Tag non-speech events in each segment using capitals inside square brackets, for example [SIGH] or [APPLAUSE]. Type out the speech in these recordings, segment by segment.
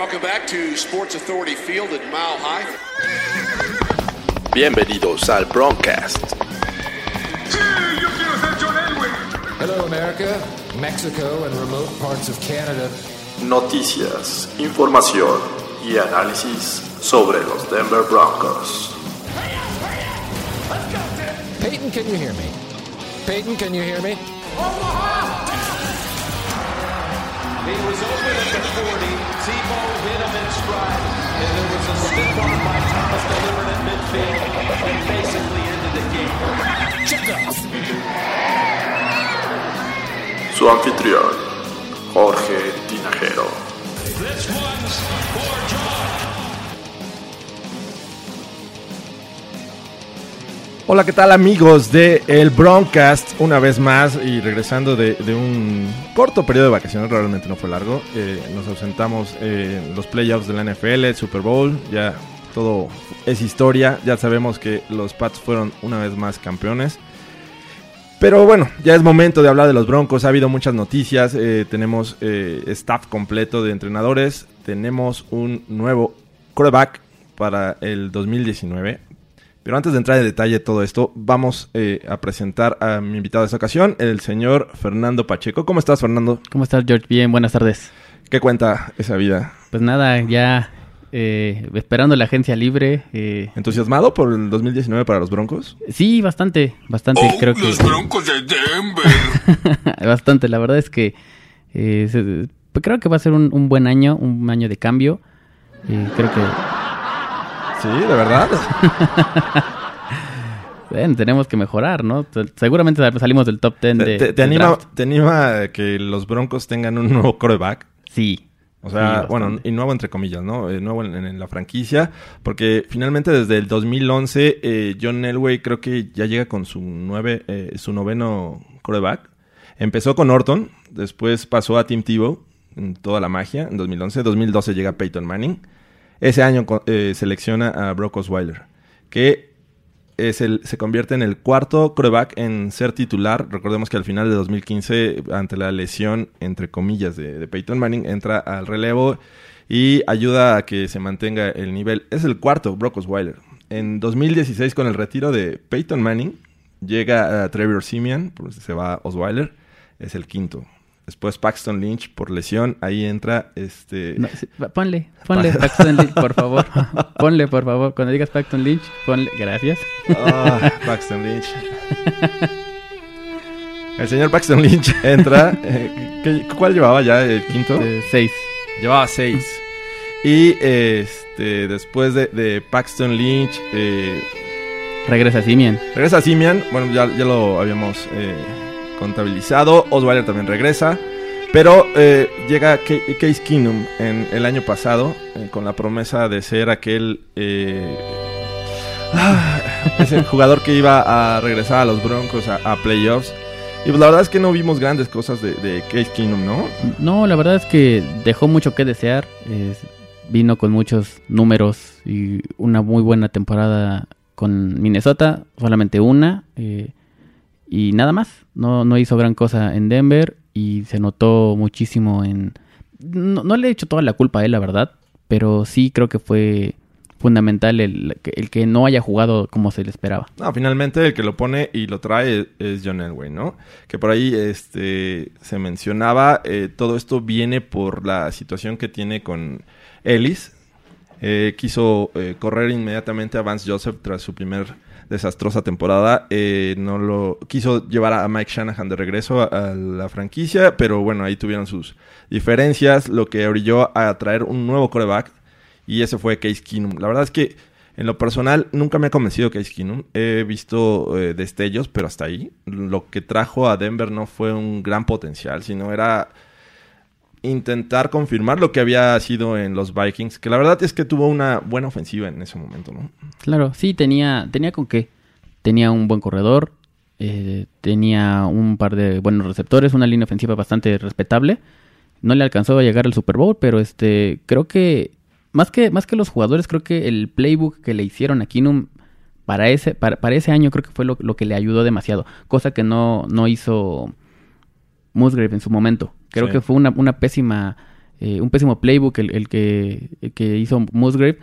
Welcome back to Sports Authority Field at Mile High. Bienvenidos al Broadcast. Hello, America, Mexico, and remote parts of Canada. Noticias, información y análisis sobre los Denver Broncos. Peyton, can you hear me? Peyton, can you hear me? He was open at the 40. Tebow hit him in stride. And there was a stiff arm by Thomas delivered at midfield and basically ended the game. Su anfitrión, Jorge Tinajero. This one's for John. Hola, ¿qué tal amigos de el Broncast? Una vez más y regresando de, un corto periodo de vacaciones, realmente no fue largo. Eh, nos ausentamos eh, los playoffs de la NFL, el Super Bowl, ya todo es historia. Ya sabemos que los Pats fueron una vez más campeones. Pero bueno, ya es momento de hablar de los Broncos. Ha habido muchas noticias. eh, tenemos eh, staff completo de entrenadores. Tenemos un nuevo quarterback para el 2019. Pero antes de entrar en detalle de todo esto, vamos eh, a presentar a mi invitado de esta ocasión, el señor Fernando Pacheco. ¿Cómo estás, Fernando? ¿Cómo estás, George? Bien, buenas tardes. ¿Qué cuenta esa vida? Pues nada, ya eh, esperando la agencia libre. eh, ¿Entusiasmado por el 2019 para los Broncos? sí, bastante, bastante, creo que... Los Broncos de Denver. [LAUGHS] bastante, la verdad es que eh, pues creo que va a ser un, un buen año, un año de cambio. Eh, creo que Sí, de verdad. [LAUGHS] bueno, tenemos que mejorar, ¿no? Seguramente salimos del top 10 ¿Te, de, te- te anima, draft. ¿Te anima que los Broncos tengan un nuevo quarterback? Sí. O sea, Sí, bueno, y nuevo entre comillas, ¿no? Eh, nuevo en, en la franquicia, porque finalmente desde el 2011 eh, John Elway creo que ya llega con su nueve, eh, su noveno quarterback. Empezó con Orton, después pasó a Tim Tebow en toda la magia en 2011, 2012 llega Peyton Manning. Ese año eh, selecciona a Brock Osweiler, que es el, se convierte en el cuarto quarterback en ser titular. Recordemos que al final de 2015, ante la lesión, entre comillas, de, Peyton Manning, entra al relevo y ayuda a que se mantenga el nivel. Es el cuarto, Brock Osweiler. En 2016, con el retiro de Peyton Manning, llega a Trevor Simeon, se va Osweiler, es el quinto. Después Paxton Lynch por lesión, ahí entra este... No, sí, va- ponle, ponle [LAUGHS] Paxton Lynch, por favor. ponle, por favor. Cuando digas Paxton Lynch, ponle. Gracias. Ah, Paxton Lynch. El señor Paxton Lynch entra. eh, ¿qué- ¿Cuál llevaba ya? ¿El quinto? Eh, seis. Llevaba seis. Y este, después de, de Paxton Lynch, eh, Regresa Simian. regresa Simian. Bueno, ya, ya lo habíamos eh, contabilizado. Osweiler también regresa. Pero eh, llega Ca- Case Keenum en el año pasado eh, con la promesa de ser aquel eh, ah, jugador que iba a regresar a los Broncos a, playoffs. Y pues la verdad es que no vimos grandes cosas de, Case Keenum, ¿no? No, la verdad es que dejó mucho que desear. Es- vino con muchos números y una muy buena temporada con Minnesota, solamente una. eh, y nada más. No, no hizo gran cosa en Denver y se notó muchísimo en... No, no le he hecho toda la culpa a él, la verdad, pero sí creo que fue fundamental el, el que no haya jugado como se le esperaba. No, finalmente el que lo pone y lo trae es John Elway, ¿no? Que por ahí este, se mencionaba, eh, todo esto viene por la situación que tiene con Ellis. Eh, quiso eh, correr inmediatamente a Vance Joseph tras su primer desastrosa temporada. Eh, no lo quiso llevar a Mike Shanahan de regreso a, la franquicia, pero bueno, ahí tuvieron sus diferencias, lo que orilló a traer un nuevo coreback y ese fue Case Keenum. La verdad es que en lo personal nunca me ha convencido Case Keenum. He visto eh, destellos, pero hasta ahí. Lo que trajo a Denver no fue un gran potencial, sino era intentar confirmar lo que había sido en los Vikings, que la verdad es que tuvo una buena ofensiva en ese momento, ¿no? Claro, sí, tenía, tenía con qué. Tenía un buen corredor, eh, tenía un par de buenos receptores, una línea ofensiva bastante respetable. No le alcanzó a llegar al Super Bowl, pero este creo que más que más que los jugadores, creo que el playbook que le hicieron a Keenum para ese para, para ese año creo que fue lo, lo que le ayudó demasiado, cosa que no no hizo Musgrave en su momento. Creo Sí. que fue una, una pésima, eh, un pésimo playbook el, el que, el que hizo Musgrave.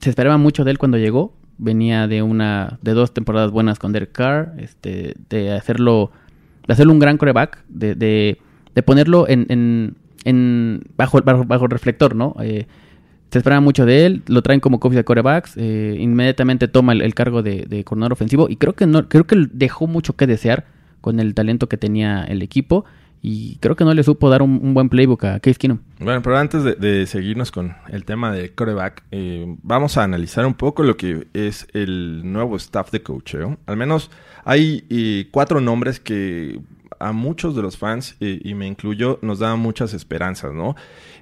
Se esperaba mucho de él cuando llegó. Venía de una, de dos temporadas buenas con Derek Carr, este, de hacerlo, de hacerlo un gran coreback, de, de, de ponerlo en, en, en bajo, bajo, bajo el reflector, ¿no? Eh, se esperaba mucho de él, lo traen como coach de corebacks, eh, inmediatamente toma el, el cargo de, de coordinador ofensivo y creo que no, creo que dejó mucho que desear con el talento que tenía el equipo y creo que no le supo dar un, buen playbook a Case Keenum. Bueno, pero antes de, de seguirnos con el tema de coreback, eh, vamos a analizar un poco lo que es el nuevo staff de coacheo. Al menos hay eh, cuatro nombres que a muchos de los fans, y me incluyo, nos da muchas esperanzas, ¿no?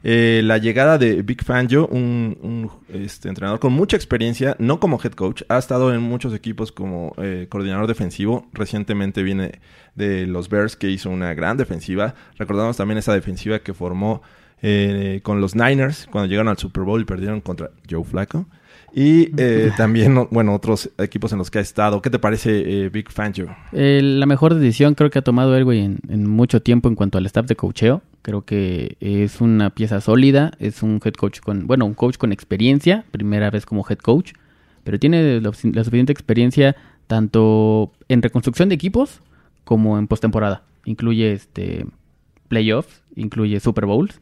Eh, la llegada de Big Fangio, un, un, este, entrenador con mucha experiencia, no como head coach, ha estado en muchos equipos como eh, coordinador defensivo. Recientemente viene de los Bears, que hizo una gran defensiva. Recordamos también esa defensiva que formó eh, con los Niners cuando llegaron al Super Bowl y perdieron contra Joe Flacco. Y eh, también, no- bueno, otros equipos en los que ha estado. ¿Qué te parece eh, Big Fangio? Eh, la mejor decisión creo que ha tomado Elway en, en mucho tiempo en cuanto al staff de coacheo. Creo que es una pieza sólida, es un head coach con, bueno, un coach con experiencia, primera vez como head coach, pero tiene la, la suficiente experiencia tanto en reconstrucción de equipos como en postemporada. Incluye este playoffs, incluye Super Bowls.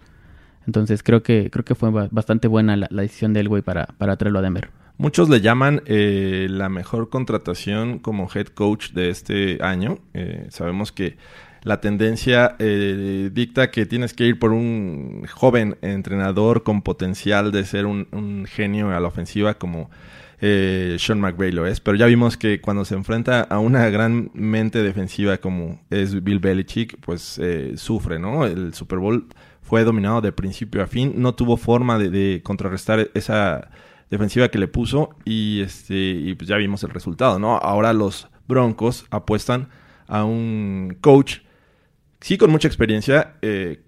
Entonces creo que creo que fue ba- bastante buena la, la decisión de Elway para, para traerlo a Denver. Muchos le llaman eh, la mejor contratación como head coach de este año. Eh, sabemos que la tendencia eh, dicta que tienes que ir por un joven entrenador con potencial de ser un, un genio a la ofensiva como eh, Sean McVay lo es. Pero ya vimos que cuando se enfrenta a una gran mente defensiva como es Bill Belichick, pues eh, sufre, ¿no? El Super Bowl fue dominado de principio a fin. No tuvo forma de, contrarrestar esa defensiva que le puso y este y pues ya vimos el resultado, ¿no? Ahora los Broncos apuestan a un coach sí con mucha experiencia eh,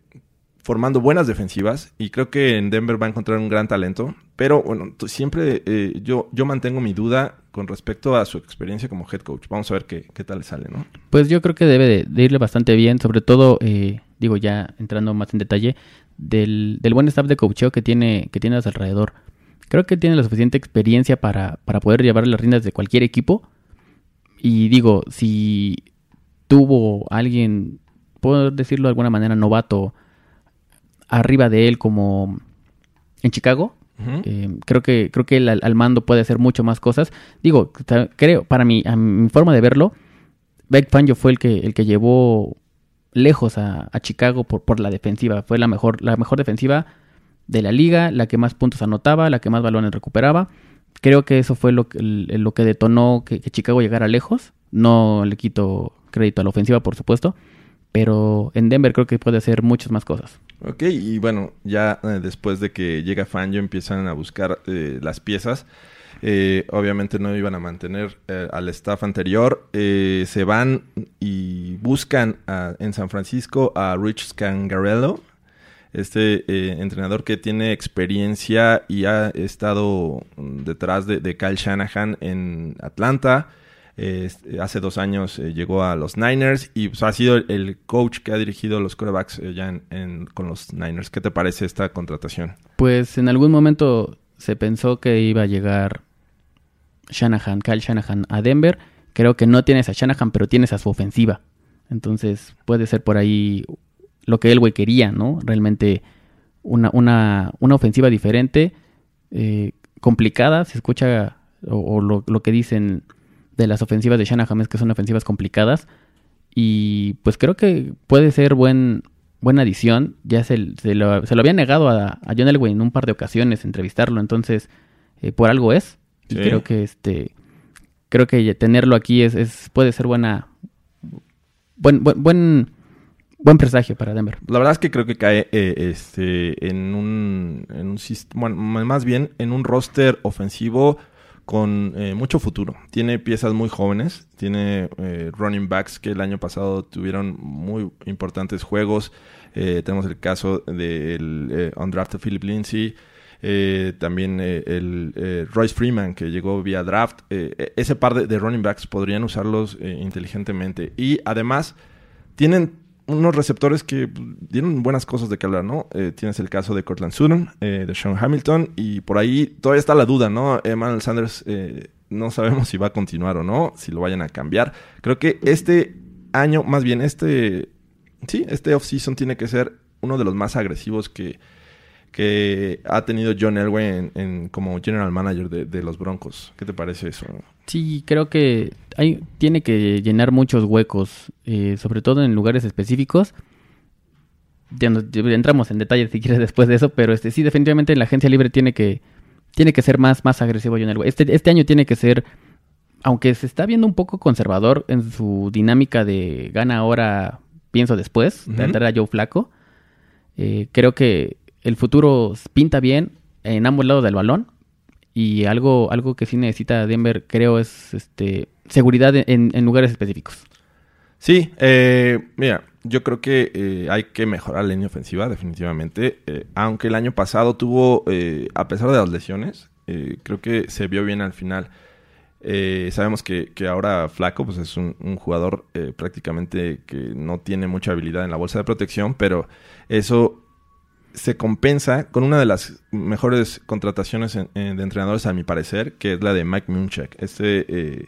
formando buenas defensivas y creo que en Denver va a encontrar un gran talento, pero bueno, siempre eh, yo yo mantengo mi duda con respecto a su experiencia como head coach. Vamos a ver qué, qué tal le sale, ¿no? Pues yo creo que debe de, de irle bastante bien, sobre todo, eh, digo ya entrando más en detalle, del, del buen staff de coacheo que tiene, que tiene a su alrededor. Creo que tiene la suficiente experiencia para, para poder llevar las riendas de cualquier equipo. Y digo, si tuvo alguien, puedo decirlo de alguna manera, novato, arriba de él como en Chicago, eh, creo que creo que él al, al mando puede hacer mucho más cosas. Digo, creo para mí, a mi forma de verlo, Beck Fangio fue el que el que llevó lejos a, a Chicago por, por la defensiva. Fue la mejor la mejor defensiva de la liga, la que más puntos anotaba, la que más balones recuperaba. Creo que eso fue lo lo que detonó que, que Chicago llegara lejos. No le quito crédito a la ofensiva, por supuesto. Pero en Denver creo que puede hacer muchas más cosas. Ok, y bueno, ya eh, después de que llega Fangio empiezan a buscar eh, las piezas. Eh, obviamente no iban a mantener eh, al staff anterior. Eh, se van y buscan a- en San Francisco a Rich Scangarello, este entrenador que tiene experiencia y ha estado mm, detrás de, de Shanahan en Atlanta. Eh, hace dos años eh, llegó a los Niners y pues, ha sido el, coach que ha dirigido los quarterbacks eh, ya con los Niners. ¿Qué te parece esta contratación? Pues en algún momento se pensó que iba a llegar Shanahan, Kyle Shanahan a Denver. Creo que no tienes a Shanahan, pero tienes a su ofensiva. Entonces puede ser por ahí lo que Elway quería, ¿no? Realmente una, una, una ofensiva diferente, eh, complicada. Se escucha, o, lo que dicen de las ofensivas de Shanahan es que son ofensivas complicadas. Y pues creo que puede ser buen, buena adición. Ya se, se lo, se lo había negado a, a John Elway en un par de ocasiones entrevistarlo, entonces eh, por algo es. Y creo que este creo que tenerlo aquí es, es puede ser buena buen buen, buen buen presagio para Denver. La verdad es que creo que cae eh, este, en un, en un bueno, más bien en un roster ofensivo con eh, mucho futuro. Tiene piezas muy jóvenes, tiene eh, running backs que el año pasado tuvieron muy importantes juegos. Eh, tenemos el caso del eh, undrafted Philip Lindsay, eh, también el Royce Freeman que llegó vía draft. E- ese par de, running backs podrían usarlos inteligentemente. Y además tienen unos receptores que pues, dieron buenas cosas de que hablar, ¿no? Eh, tienes el caso de Cortland Sutton, eh, de Sean Hamilton, y por ahí todavía está la duda, ¿no? Emmanuel Sanders eh, no sabemos si va a continuar o no, si lo vayan a cambiar. Creo que este año, más bien este, sí, este offseason tiene que ser uno de los más agresivos que, que ha tenido John Elway en, en- como general manager de los Broncos. ¿Qué te parece eso? Sí, creo que hay, tiene que llenar muchos huecos, eh, sobre todo en lugares específicos. Ya nos- ya entramos en detalle si quieres después de eso, pero este sí, definitivamente en la agencia libre tiene que, tiene que ser más, más agresivo John Elway. Este, este año tiene que ser, aunque se está viendo un poco conservador en su dinámica de gana ahora, pienso después, de Ujú. entrar a Joe Flaco, eh, creo que el futuro pinta bien en ambos lados del balón. Y algo, algo que sí necesita Denver, creo, es este seguridad en, en lugares específicos. Sí, eh, mira, yo creo que eh, hay que mejorar la línea ofensiva, definitivamente. Eh, aunque el año pasado tuvo, eh, a pesar de las lesiones, creo que se vio bien al final. Sabemos que, que ahora Flaco pues es un, un jugador prácticamente que no tiene mucha habilidad en la bolsa de protección, pero eso se compensa con una de las mejores contrataciones en- en- de entrenadores, a mi parecer, que es la de Mike Munchak. Este eh,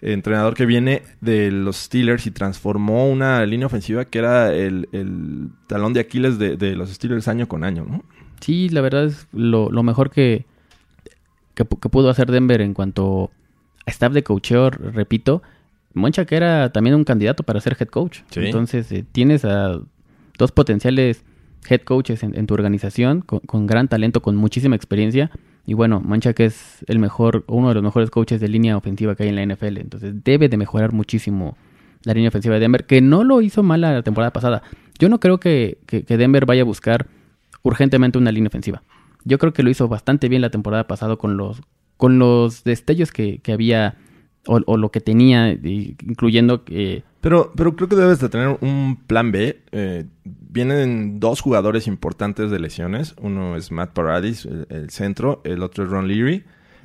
entrenador que viene de los Steelers y transformó una línea ofensiva que era el, el talón de Aquiles de, de los Steelers año con año, ¿no? Sí, la verdad es lo, lo mejor que, que, pu- que pudo hacer Denver en cuanto a staff de coacheo, repito. Moncha que era también un candidato para ser head coach. Sí. Entonces eh, tienes a dos potenciales head coaches en, tu organización con, gran talento, con muchísima experiencia. Y bueno, Mancha que es el mejor, uno de los mejores coaches de línea ofensiva que hay en la NFL. Entonces debe de mejorar muchísimo la línea ofensiva de Denver, que no lo hizo mal la temporada pasada. Yo no creo que, que- que Denver vaya a buscar urgentemente una línea ofensiva. Yo creo que lo hizo bastante bien la temporada pasada con los, con los destellos que, que había o, o lo que tenía, incluyendo que... Pero, pero creo que debes de tener un plan B. Eh, vienen dos jugadores importantes de lesiones. Uno es Matt Paradis, el, el centro. El otro es Ron Leary.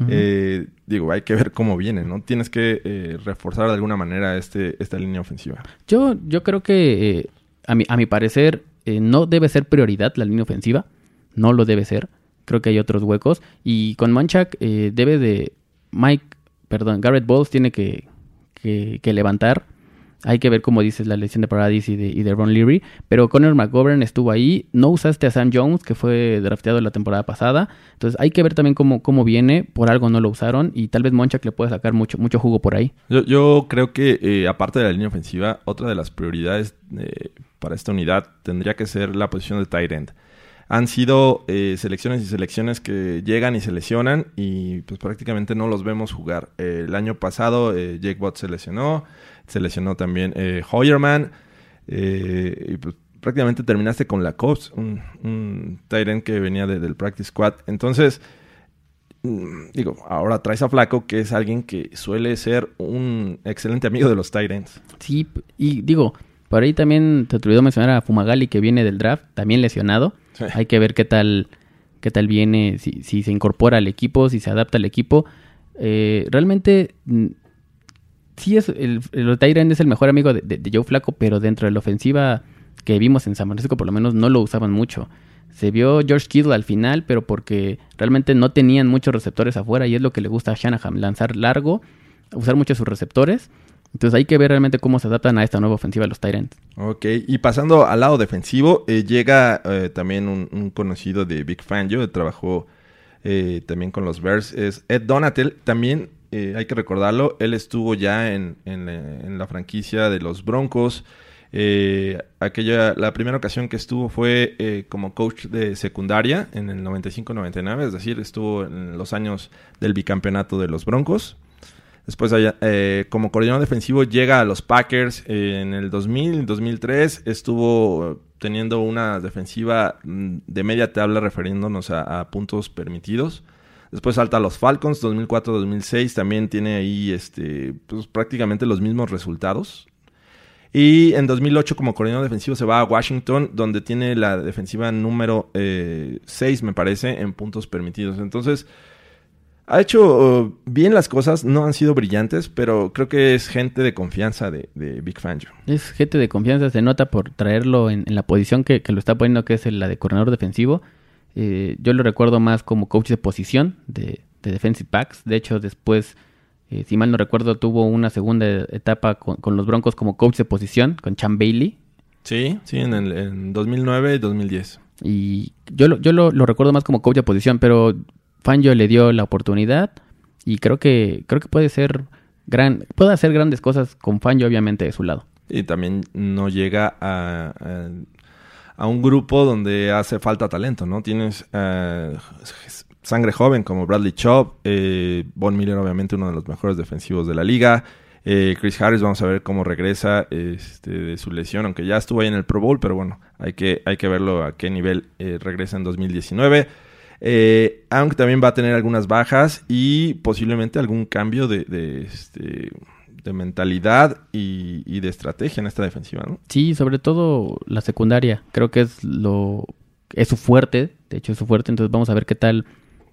Eh, digo, hay que ver cómo viene, ¿no? Tienes que eh, reforzar de alguna manera este, esta línea ofensiva. Yo, yo creo que, eh, a, mi, a mi parecer, eh, no debe ser prioridad la línea ofensiva. No lo debe ser. Creo que hay otros huecos. Y con Manchak eh, debe de... Mike, perdón, Garrett Bowles tiene que, que, levantar. Hay que ver, como dices, la lesión de Paradis y de, y de Ron Leary. Pero Conor McGovern estuvo ahí. No usaste a Sam Jones, que fue drafteado la temporada pasada. Entonces hay que ver también cómo, cómo viene. Por algo no lo usaron. Y tal vez Monchak le puede sacar mucho, mucho jugo por ahí. Yo, yo creo que, eh, aparte de la línea ofensiva, otra de las prioridades eh, para esta unidad tendría que ser la posición de tight end. Han sido eh, selecciones y selecciones que llegan y se lesionan y pues prácticamente no los vemos jugar. El año pasado eh, Jake Watt se lesionó, se lesionó también eh, Hoyerman y pues prácticamente terminaste con la Cops, un, un end que venía de- del practice squad. Entonces, Mm, digo, ahora traes a Flaco, que es alguien que suele ser un excelente amigo de los Titans. Sí, y digo, por ahí también te olvidó mencionar a Fumagalli que viene del draft, también lesionado. Hay que ver qué tal, qué tal viene, si, si se incorpora al equipo, si se adapta al equipo. Eh, realmente, mm, sí es el, el es el mejor amigo de, de- de Joe Flaco, pero dentro de la ofensiva que vimos en San Francisco, por lo menos no lo usaban mucho. Se vio George Kittle al final, pero porque realmente no tenían muchos receptores afuera y es lo que le gusta a Shanahan, lanzar largo, usar mucho sus receptores. Entonces hay que ver realmente cómo se adaptan a esta nueva ofensiva los Tyrants. Ok, y pasando al lado defensivo, eh, llega eh, también un, conocido de Big Fangio, trabajó eh, también con los Bears, es Ed Donatel. También eh, hay que recordarlo, él estuvo ya en, en, la franquicia de los Broncos. Aquella, la primera ocasión que estuvo fue como coach de secundaria en el 95-99, es decir, estuvo en los años del bicampeonato de los Broncos. Después, eh, como coordinador defensivo, llega a los Packers eh, en el 2000, 2003. Estuvo teniendo una defensiva mm, de media tabla refiriéndonos a, puntos permitidos. Después salta a los Falcons, 2004-2006. También tiene ahí este, pues, prácticamente los mismos resultados. Y en 2008 como coordinador defensivo se va a Washington, donde tiene la defensiva número 6, me parece, en puntos permitidos. Entonces, ha hecho uh, bien las cosas, no han sido brillantes, pero creo que es gente de confianza de, de Big Fangio. Es gente de confianza, se nota por traerlo en, en la posición que, que, lo está poniendo, que es la de coordinador defensivo. Eh, yo lo recuerdo más como coach de posición de, de defensive backs. De hecho, después eh, si mal no recuerdo, tuvo una segunda etapa con, con, los Broncos como coach de posición, con Chan Bailey. Sí, sí, en, el, en 2009 y 2010. Y yo, lo, yo lo, lo, recuerdo más como coach de posición, pero Fangio le dio la oportunidad y creo que, creo que puede ser gran, puede hacer grandes cosas con Fangio obviamente de su lado. Y también no llega a, a, un grupo donde hace falta talento, ¿no? Tienes uh, sangre joven como Bradley Chubb, eh, Von Miller obviamente uno de los mejores defensivos de la liga, eh, Chris Harris vamos a ver cómo regresa este, de su lesión, aunque ya estuvo ahí en el Pro Bowl, pero bueno, hay que, hay que verlo a qué nivel eh, regresa en 2019. Eh, aunque también va a tener algunas bajas y posiblemente algún cambio de, de, este, de mentalidad y, y, de estrategia en esta defensiva, ¿no? Sí, sobre todo la secundaria, creo que es lo es su fuerte, de hecho es su fuerte, entonces vamos a ver qué tal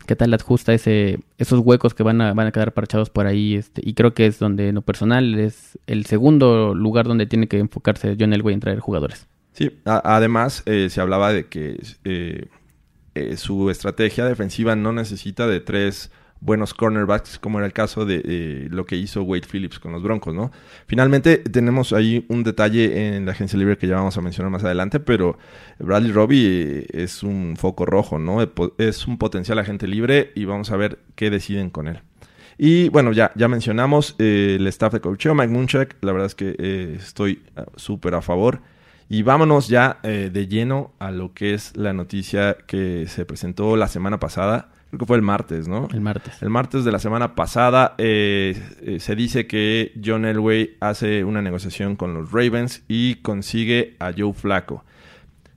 qué tal ajusta ese, esos huecos que van a, van a quedar parchados por ahí. Este, y creo que es donde, en lo personal, es el segundo lugar donde tiene que enfocarse John Elway en traer jugadores. Sí, a, además eh, se hablaba de que eh, eh, su estrategia defensiva no necesita de tres buenos cornerbacks, como era el caso de eh, lo que hizo Wade Phillips con los Broncos, ¿no? Finalmente tenemos ahí un detalle en la agencia libre que ya vamos a mencionar más adelante, pero Bradley Robbie eh, es un foco rojo, ¿no? Es un potencial agente libre y vamos a ver qué deciden con él. Y bueno, ya, ya mencionamos el staff de coacheo, Mike Munchak, la verdad es que estoy súper a favor. Y vámonos ya eh, de lleno a lo que es la noticia que se presentó la semana pasada creo que fue el martes, ¿no? El martes. El martes de la semana pasada eh, eh, se dice que John Elway hace una negociación con los Ravens y consigue a Joe Flaco.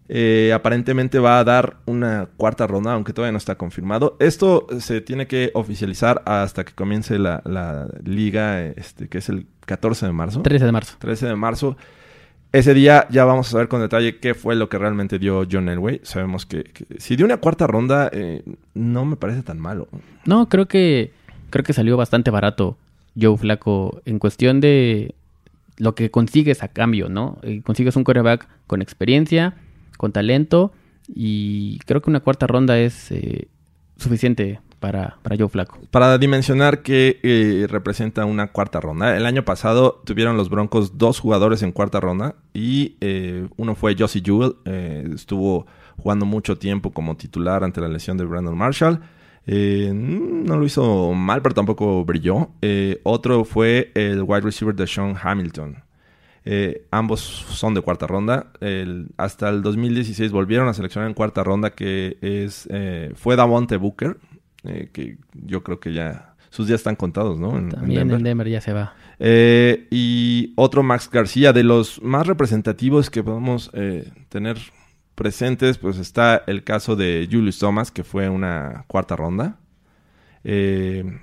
Eh, aparentemente va a dar una cuarta ronda, aunque todavía no está confirmado. Esto se tiene que oficializar hasta que comience la, la liga, este, que es el 14 de marzo. 13 de marzo. 13 de marzo. Ese día ya vamos a saber con detalle qué fue lo que realmente dio John Elway. Sabemos que, si dio una cuarta ronda, eh, no me parece tan malo. No, creo que creo que salió bastante barato Joe Flaco en cuestión de lo que consigues a cambio, ¿no? Eh, consigues un coreback con experiencia, con talento y creo que una cuarta ronda es eh, suficiente para, para Joe Flaco. Para dimensionar que eh, representa una cuarta ronda. El año pasado tuvieron los Broncos dos jugadores en cuarta ronda y eh, uno fue Josie Jewell. Eh, estuvo jugando mucho tiempo como titular ante la lesión de Brandon Marshall. no lo hizo mal, pero tampoco brilló. otro fue el wide receiver de Sean Hamilton. ambos son de cuarta ronda. El, hasta el 2016 volvieron a seleccionar en cuarta ronda que es fue Davonte Booker, eh, que yo creo que ya sus días están contados, ¿no? En, También en Denver. en Denver. ya se va. Eh, y otro Max García, de los más representativos que podemos eh, tener presentes, pues está el caso de Julius Thomas, que fue una cuarta ronda. Eh,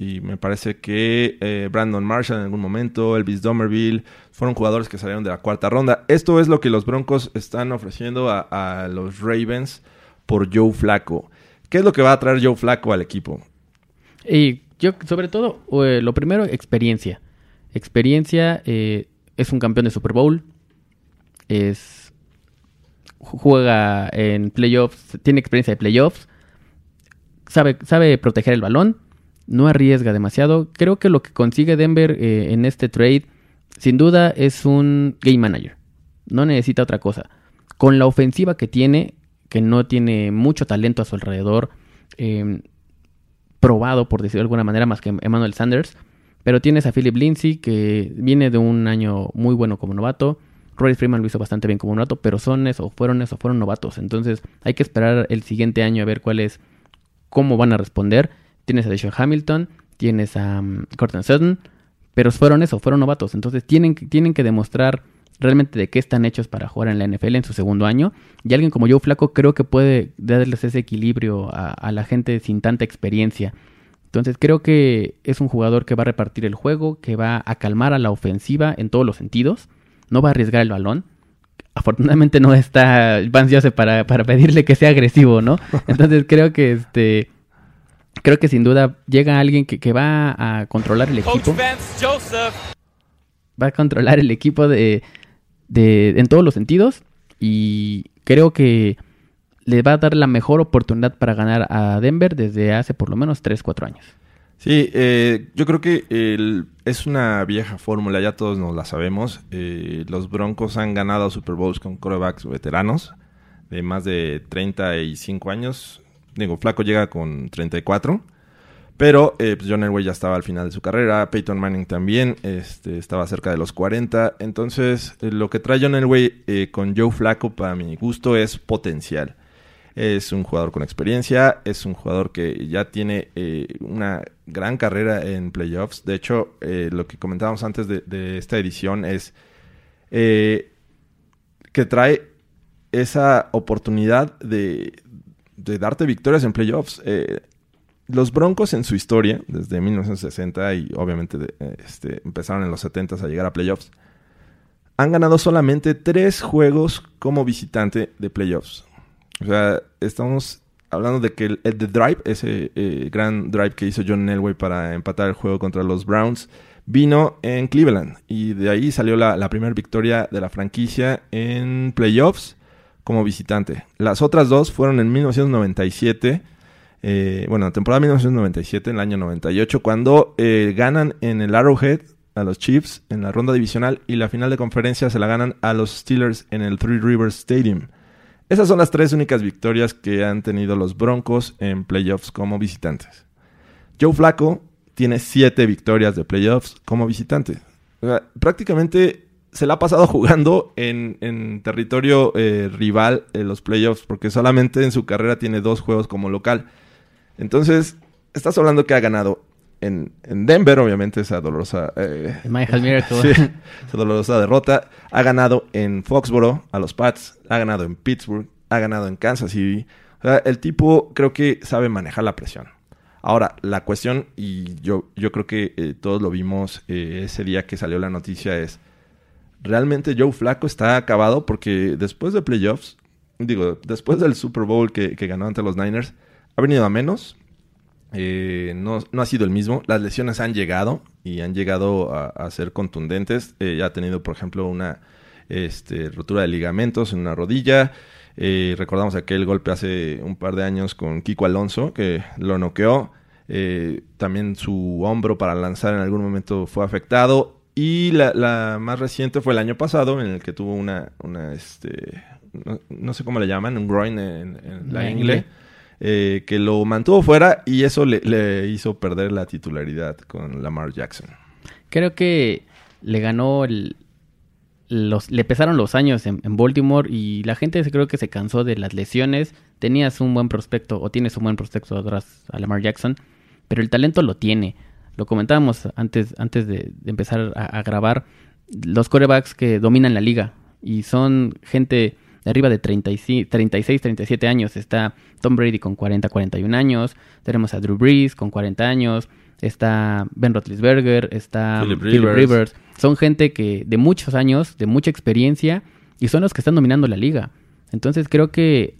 y me parece que Brandon Marshall en algún momento, Elvis Domerville, fueron jugadores que salieron de la cuarta ronda. Esto es lo que los Broncos están ofreciendo a, a los Ravens por Joe Flaco. ¿Qué es lo que va a traer Joe Flaco al equipo? Y yo, sobre todo, eh, lo primero, experiencia. Experiencia, eh, es un campeón de Super Bowl, es juega en playoffs, tiene experiencia de playoffs, sabe, sabe proteger el balón, no arriesga demasiado. Creo que lo que consigue Denver eh, en este trade, sin duda, es un game manager. No necesita otra cosa. Con la ofensiva que tiene, que no tiene mucho talento a su alrededor, eh, probado, por decirlo de alguna manera, más que Emmanuel Sanders. Pero tienes a Philip Lindsay, que viene de un año muy bueno como novato. Roy Freeman lo hizo bastante bien como novato, pero son eso, fueron eso, fueron novatos. Entonces hay que esperar el siguiente año a ver cuál es, cómo van a responder. Tienes a Deshaun Hamilton, tienes a um, Sutton, pero fueron eso, fueron novatos. Entonces tienen, tienen que demostrar realmente de qué están hechos para jugar en la NFL en su segundo año. Y alguien como Joe Flaco creo que puede darles ese equilibrio a, a la gente sin tanta experiencia. Entonces creo que es un jugador que va a repartir el juego, que va a calmar a la ofensiva en todos los sentidos, no va a arriesgar el balón. Afortunadamente no está Vance Joseph para, para pedirle que sea agresivo, ¿no? [LAUGHS] Entonces creo que este creo que sin duda llega alguien que, que va a controlar el equipo. Va a controlar el equipo de, de en todos los sentidos y creo que le va a dar la mejor oportunidad para ganar a Denver desde hace por lo menos 3, 4 años. Sí, eh, yo creo que es una vieja fórmula, ya todos nos la sabemos. Eh, los Broncos han ganado Super Bowls con quarterbacks veteranos de más de 35 años. Digo, Flaco llega con 34. Pero eh, pues John Elway ya estaba al final de su carrera, Peyton Manning también este, estaba cerca de los 40. Entonces, eh, lo que trae John Elway eh, con Joe Flaco, para mi gusto, es potencial. Es un jugador con experiencia, es un jugador que ya tiene eh, una gran carrera en playoffs. De hecho, lo que comentábamos antes de, esta edición es que trae esa oportunidad de, de darte victorias en playoffs. Los Broncos en su historia, desde 1960 y obviamente eh, este, empezaron en los 70 a llegar a playoffs, han ganado solamente tres juegos como visitante de playoffs. O sea, estamos hablando de que el, Drive, ese eh, gran drive que hizo John Elway para empatar el juego contra los Browns, vino en Cleveland. Y de ahí salió la, la primera victoria de la franquicia en playoffs como visitante. Las otras dos fueron en 1997. Eh, bueno, la temporada 1997, en el año 98, cuando eh, ganan en el Arrowhead a los Chiefs en la ronda divisional y la final de conferencia se la ganan a los Steelers en el Three Rivers Stadium. Esas son las tres únicas victorias que han tenido los Broncos en playoffs como visitantes. Joe Flacco tiene siete victorias de playoffs como visitante. Prácticamente se la ha pasado [LAUGHS] jugando en, en territorio eh, rival en los playoffs, porque solamente en su carrera tiene dos juegos como local. Entonces, estás hablando que ha ganado en, en Denver, obviamente, esa dolorosa. eh, Michael Miracle. [LAUGHS] Sí, esa dolorosa derrota. Ha ganado en Foxboro a los Pats, ha ganado en Pittsburgh, ha ganado en Kansas City. O sea, el tipo creo que sabe manejar la presión. Ahora, la cuestión, y yo, yo creo que eh, todos lo vimos eh, ese día que salió la noticia, es, ¿realmente Joe Flaco está acabado? Porque después de playoffs, digo, después del Super Bowl que, que ganó ante los Niners, ha venido a menos. Eh, no, no ha sido el mismo. Las lesiones han llegado y han llegado a, a ser contundentes. Eh, ya ha tenido, por ejemplo, una este, rotura de ligamentos en una rodilla. Eh, recordamos aquel golpe hace un par de años con Kiko Alonso, que lo noqueó. Eh, también su hombro para lanzar en algún momento fue afectado. Y la, la más reciente fue el año pasado, en el que tuvo una, una este, no, no sé cómo le llaman, un groin en, en la ingle. Eh, que lo mantuvo fuera y eso le, hizo perder la titularidad con Lamar Jackson. Creo que le ganó el, le pesaron los años en, Baltimore y la gente creo que se cansó de las lesiones. Tenías un buen prospecto o tienes un buen prospecto atrás a Lamar Jackson, pero el talento lo tiene. Lo comentábamos antes, antes de, de empezar a, a grabar. Los corebacks que dominan la liga y son gente de arriba de 36, 36, 37 años. Está Tom Brady con 40, 41 años. Tenemos a Drew Brees con 40 años. Está Ben Roethlisberger. Está Philip Philip Rivers. Rivers. Son gente que de muchos años, de mucha experiencia y son los que están dominando la liga. Entonces creo que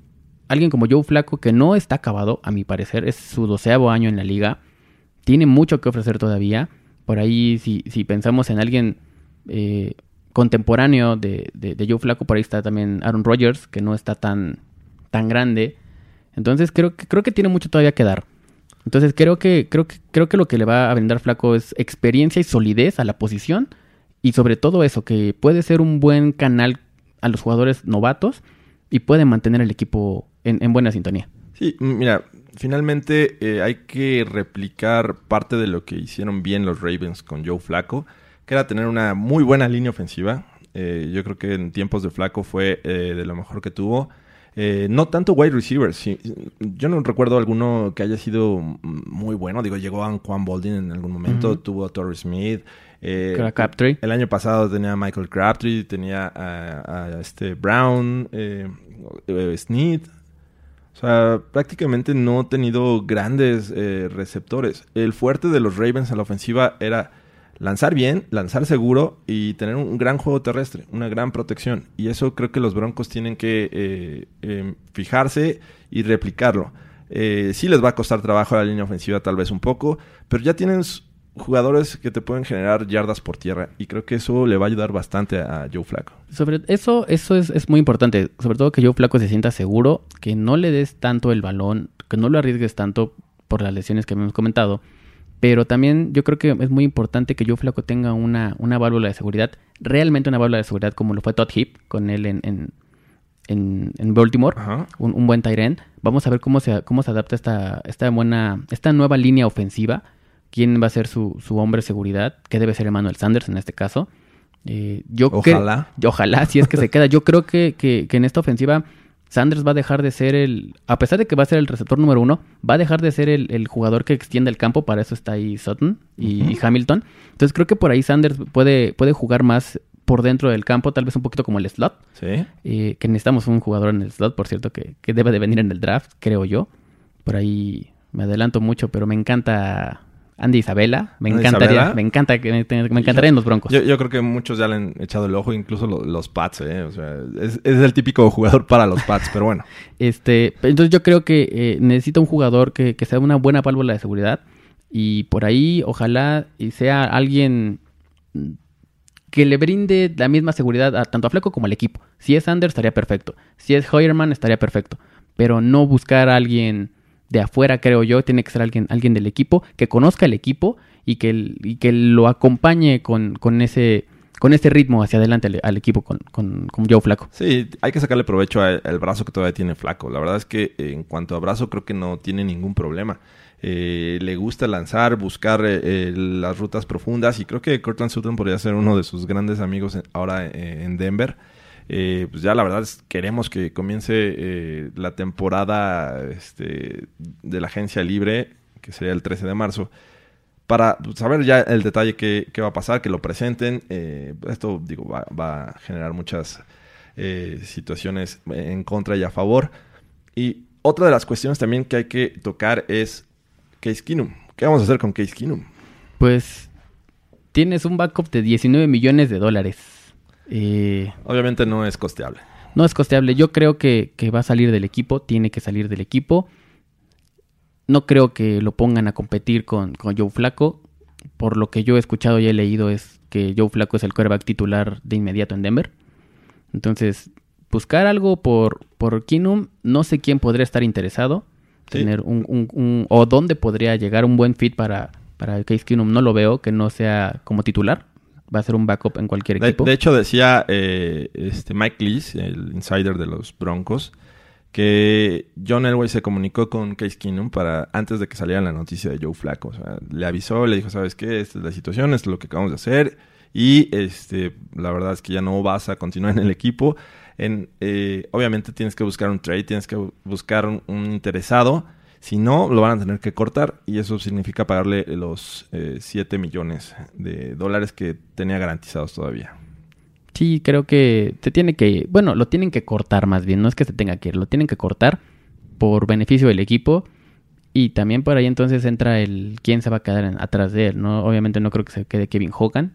alguien como Joe Flaco, que no está acabado, a mi parecer, es su doceavo año en la liga, tiene mucho que ofrecer todavía. Por ahí, si, si pensamos en alguien eh, contemporáneo de, de, Joe Flaco, por ahí está también Aaron Rodgers, que no está tan, tan grande. Entonces creo que, creo que tiene mucho todavía que dar. Entonces creo que, creo que, creo que lo que le va a brindar Flaco es experiencia y solidez a la posición. Y sobre todo eso, que puede ser un buen canal a los jugadores novatos y puede mantener el equipo en, en buena sintonía. Sí, mira, finalmente eh, hay que replicar parte de lo que hicieron bien los Ravens con Joe Flaco, que era tener una muy buena línea ofensiva. Eh, yo creo que en tiempos de Flaco fue eh, de lo mejor que tuvo. Eh, no tanto wide receivers. sí. Yo no recuerdo alguno que haya sido muy bueno. Digo, llegó a Juan Boldin en algún momento, tuvo a Torrey Smith. eh, Crabtree. El año pasado tenía a Michael Crabtree, tenía a, a este Brown, eh, Snead. O sea, prácticamente no ha tenido grandes receptores. El fuerte de los Ravens a la ofensiva era lanzar bien, lanzar seguro y tener un, gran juego terrestre, una gran protección. Y eso creo que los Broncos tienen que eh, eh, fijarse y replicarlo. Eh, sí les va a costar trabajo la línea ofensiva tal vez un poco, pero ya tienen jugadores que te pueden generar yardas por tierra y creo que eso le va a ayudar bastante a Joe Flacco. Sobre eso, eso es, es muy importante. Sobre todo que Joe Flaco se sienta seguro, que no le des tanto el balón, que no lo arriesgues tanto por las lesiones que habíamos comentado. Pero también yo creo que es muy importante que Joe Flaco tenga una, una válvula de seguridad, realmente una válvula de seguridad como lo fue Todd Heap con él en, en, en, en Baltimore, un, un buen end. Vamos a ver cómo se, cómo se adapta esta, esta buena, esta nueva línea ofensiva. ¿Quién va a ser su, su hombre de seguridad? Que debe ser Emmanuel Sanders en este caso. Eh, yo Ojalá. y Ojalá, si es que se queda. Yo creo que, que- que en esta ofensiva Sanders va a dejar de ser el... A pesar de que va a ser el receptor número uno, va a dejar de ser el, el jugador que extiende el campo. Para eso está ahí Sutton y, y Hamilton. Entonces creo que por ahí Sanders puede, puede jugar más por dentro del campo, tal vez un poquito como el slot. Sí. eh, que necesitamos un jugador en el slot, por cierto, que, que debe de venir en el draft, creo yo. Por ahí me adelanto mucho, pero me encanta Andy Isabela. Me Andy encantaría, me encanta que me, me encantaría en los Broncos. Yo, yo creo que muchos ya le han echado el ojo, incluso lo- los Pats, ¿eh? O sea, es, es el típico jugador para los Pats, pero bueno. [LAUGHS] Este, entonces yo creo que eh, necesita un jugador que, que sea una buena válvula de seguridad y por ahí ojalá y sea alguien que le brinde la misma seguridad a, tanto a Fleco como al equipo. Si es Sanders estaría perfecto, si es Hoyerman estaría perfecto, pero no buscar a alguien de afuera, creo yo, tiene que ser alguien, alguien del equipo que conozca el equipo y que, y que lo acompañe con, con ese con ese ritmo hacia adelante al, equipo con, con, con Joe Flaco. Sí, hay que sacarle provecho al brazo que todavía tiene flaco. La verdad es que eh, en cuanto a brazo creo que no tiene ningún problema. Eh, le gusta lanzar, buscar eh, eh, las rutas profundas y creo que Cortland Sutton podría ser uno de sus grandes amigos ahora eh, en Denver. Eh, pues ya la verdad es queremos que comience eh, la temporada este, de la agencia libre, que sería el 13 de marzo para pues, saber ya el detalle que, que va a pasar, que lo presenten. eh, esto, digo, va, va a generar muchas eh, situaciones en contra y a favor. Y otra de las cuestiones también que hay que tocar es Case Keenum. ¿Qué vamos a hacer con Case Keenum? Pues tienes un backup de 19 millones de dólares. Eh, Obviamente no es costeable. no es costeable. Yo creo que, que va a salir del equipo. Tiene que salir del equipo. No creo que lo pongan a competir con, con Joe Flaco. Por lo que yo he escuchado y he leído es que Joe Flaco es el quarterback titular de inmediato en Denver. Entonces, buscar algo por, por Keenum, no sé quién podría estar interesado. Sí. Tener un, un- un- o dónde podría llegar un buen fit para, para Case Keenum. No lo veo que no sea como titular. Va a ser un backup en cualquier equipo. de hecho, decía eh, este Mike Lees, el insider de los Broncos, que John Elway se comunicó con Case Keenum para antes de que saliera la noticia de Joe Flacco. O sea, le avisó, le dijo, ¿sabes qué? Esta es la situación, esto es lo que acabamos de hacer. Y este, la verdad es que ya no vas a continuar en el equipo. En, eh, obviamente tienes que buscar un trade, tienes que bu- buscar un, un interesado. Si no, lo van a tener que cortar y eso significa pagarle los 7 millones de dólares que tenía garantizados todavía. Sí, creo que se tiene que, bueno, lo tienen que cortar más bien, no es que se tenga que ir, lo tienen que cortar por beneficio del equipo y también por ahí entonces entra el quién se va a quedar atrás de él, ¿no? Obviamente no creo que se quede Kevin Hogan,